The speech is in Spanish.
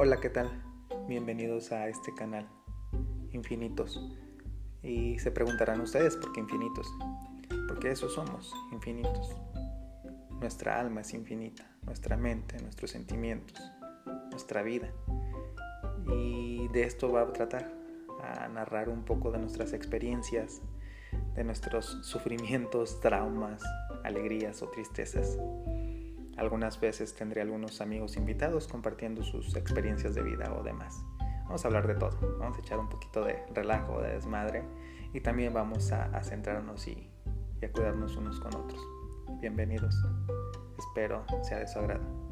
Hola, ¿qué tal? Bienvenidos a este canal, Infinitos. Y se preguntarán ustedes por qué infinitos. Porque eso somos, infinitos. Nuestra alma es infinita, nuestra mente, nuestros sentimientos, nuestra vida. Y de esto va a tratar, a narrar un poco de nuestras experiencias, de nuestros sufrimientos, traumas, alegrías o tristezas. Algunas veces tendré algunos amigos invitados compartiendo sus experiencias de vida o demás. Vamos a hablar de todo, vamos a echar un poquito de relajo, de desmadre y también vamos a, centrarnos y, y a cuidarnos unos con otros. Bienvenidos, espero sea de su agrado.